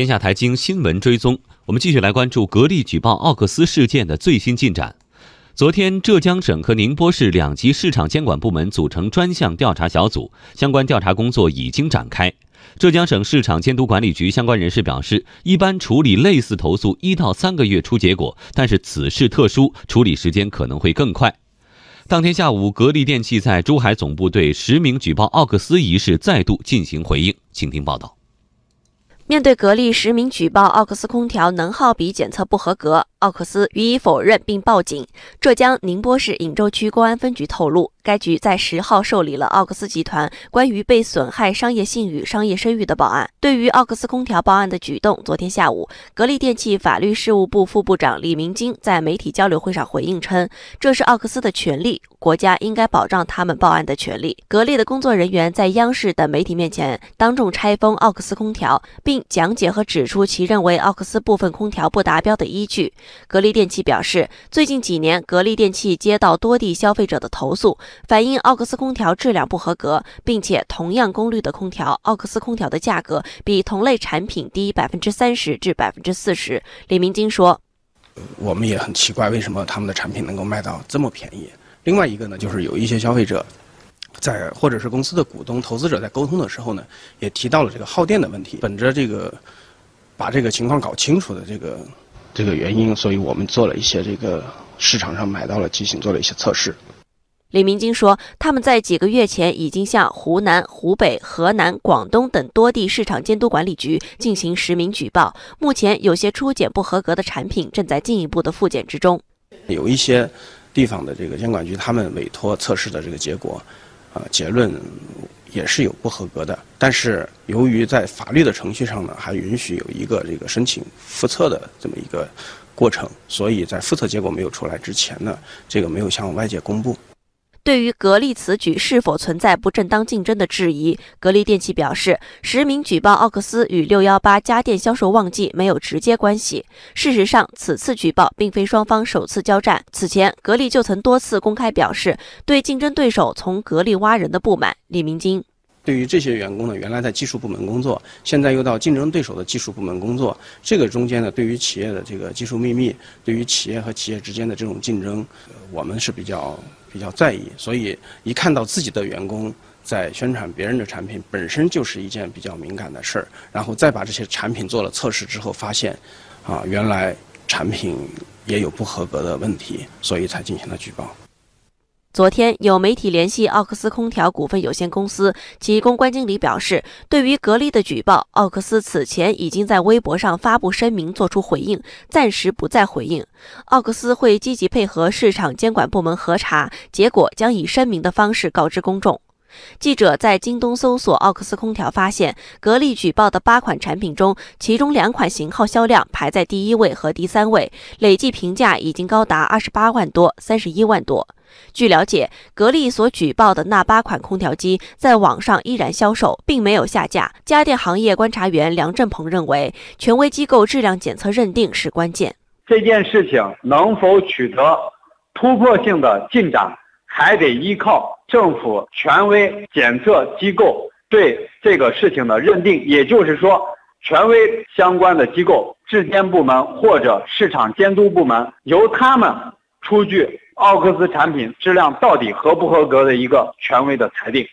天下台经新闻追踪，我们继续来关注格力举报奥克斯事件的最新进展。昨天，浙江省和宁波市两级市场监管部门组成专项调查小组，相关调查工作已经展开。浙江省市场监督管理局相关人士表示，一般处理类似投诉一到三个月出结果，但是此事特殊，处理时间可能会更快。当天下午，格力电器在珠海总部对实名举报奥克斯一事再度进行回应，请听报道。面对格力实名举报奥克斯空调能耗比检测不合格，奥克斯予以否认并报警。浙江宁波市鄞州区公安分局透露，该局在十号受理了奥克斯集团关于被损害商业信誉、商业声誉的报案。对于奥克斯空调报案的举动，昨天下午，格力电器法律事务部副部长李明金在媒体交流会上回应称：“这是奥克斯的权利，国家应该保障他们报案的权利。”格力的工作人员在央视等媒体面前当众拆封奥克斯空调，并。讲解和指出其认为奥克斯部分空调不达标的依据。格力电器表示，最近几年，格力电器接到多地消费者的投诉，反映奥克斯空调质量不合格，并且同样功率的空调，奥克斯空调的价格比同类产品低百分之三十至百分之四十。李明金说：“我们也很奇怪，为什么他们的产品能够卖到这么便宜？另外一个呢，就是有一些消费者。”在或者是公司的股东、投资者在沟通的时候呢，也提到了这个耗电的问题。本着这个把这个情况搞清楚的这个这个原因，所以我们做了一些这个市场上买到了机型，做了一些测试。李明金说，他们在几个月前已经向湖南、湖北、河南、广东等多地市场监督管理局进行实名举报，目前有些初检不合格的产品正在进一步的复检之中。有一些地方的这个监管局，他们委托测试的这个结果。啊，结论也是有不合格的，但是由于在法律的程序上呢，还允许有一个这个申请复测的这么一个过程，所以在复测结果没有出来之前呢，这个没有向外界公布。对于格力此举是否存在不正当竞争的质疑，格力电器表示，实名举报奥克斯与六幺八家电销售旺季没有直接关系。事实上，此次举报并非双方首次交战，此前格力就曾多次公开表示对竞争对手从格力挖人的不满。李明金。对于这些员工呢，原来在技术部门工作，现在又到竞争对手的技术部门工作，这个中间呢，对于企业的这个技术秘密，对于企业和企业之间的这种竞争，我们是比较比较在意。所以一看到自己的员工在宣传别人的产品，本身就是一件比较敏感的事儿。然后再把这些产品做了测试之后，发现，啊，原来产品也有不合格的问题，所以才进行了举报。昨天有媒体联系奥克斯空调股份有限公司，其公关经理表示，对于格力的举报，奥克斯此前已经在微博上发布声明作出回应，暂时不再回应。奥克斯会积极配合市场监管部门核查，结果将以声明的方式告知公众。记者在京东搜索奥克斯空调，发现格力举报的八款产品中，其中两款型号销量排在第一位和第三位，累计评价已经高达二十八万多、三十一万多。据了解，格力所举报的那八款空调机在网上依然销售，并没有下架。家电行业观察员梁振鹏认为，权威机构质量检测认定是关键。这件事情能否取得突破性的进展，还得依靠政府权威检测机构对这个事情的认定。也就是说，权威相关的机构、质监部门或者市场监督部门，由他们出具。奥克斯产品质量到底合不合格的一个权威的裁定。